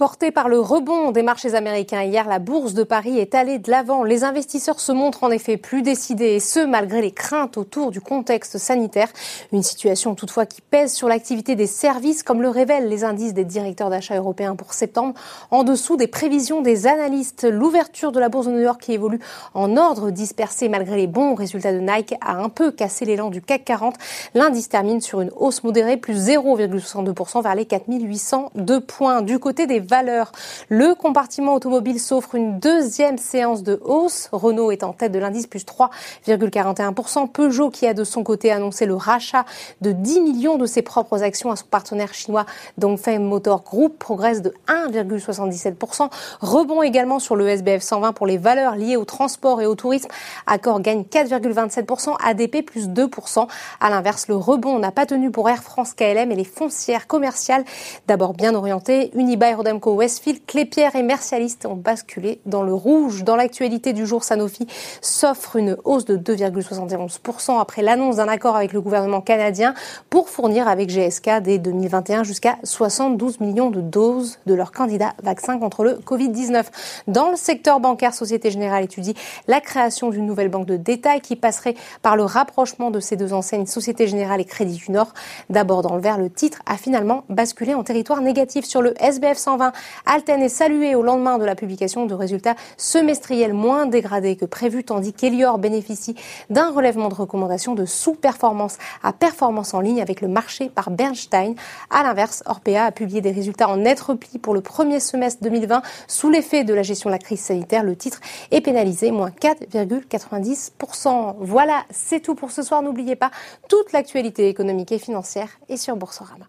Porté par le rebond des marchés américains hier, la bourse de Paris est allée de l'avant. Les investisseurs se montrent en effet plus décidés et ce, malgré les craintes autour du contexte sanitaire. Une situation toutefois qui pèse sur l'activité des services, comme le révèlent les indices des directeurs d'achat européens pour septembre, en dessous des prévisions des analystes. L'ouverture de la bourse de New York qui évolue en ordre dispersé malgré les bons résultats de Nike a un peu cassé l'élan du CAC 40. L'indice termine sur une hausse modérée, plus 0,62% vers les 4802 points. Du côté des valeurs. Le compartiment automobile s'offre une deuxième séance de hausse. Renault est en tête de l'indice plus 3,41%. Peugeot qui a de son côté annoncé le rachat de 10 millions de ses propres actions à son partenaire chinois Dongfeng Motor Group progresse de 1,77%. Rebond également sur le SBF 120 pour les valeurs liées au transport et au tourisme. Accor gagne 4,27%, ADP plus 2%. À l'inverse, le rebond n'a pas tenu pour Air France KLM et les foncières commerciales d'abord bien orientées. Unibail Rodam Westfield, Clépierre et Mercialiste ont basculé dans le rouge. Dans l'actualité du jour, Sanofi s'offre une hausse de 2,71% après l'annonce d'un accord avec le gouvernement canadien pour fournir avec GSK dès 2021 jusqu'à 72 millions de doses de leur candidat vaccin contre le Covid-19. Dans le secteur bancaire, Société Générale étudie la création d'une nouvelle banque de détail qui passerait par le rapprochement de ces deux enseignes, Société Générale et Crédit du Nord. D'abord dans le vert, le titre a finalement basculé en territoire négatif sur le SBF 120 Alten est salué au lendemain de la publication de résultats semestriels moins dégradés que prévu, tandis qu'Elior bénéficie d'un relèvement de recommandation de sous-performance à performance en ligne avec le marché par Bernstein. À l'inverse, Orpea a publié des résultats en net repli pour le premier semestre 2020 sous l'effet de la gestion de la crise sanitaire. Le titre est pénalisé, moins 4,90%. Voilà, c'est tout pour ce soir. N'oubliez pas, toute l'actualité économique et financière est sur Boursorama.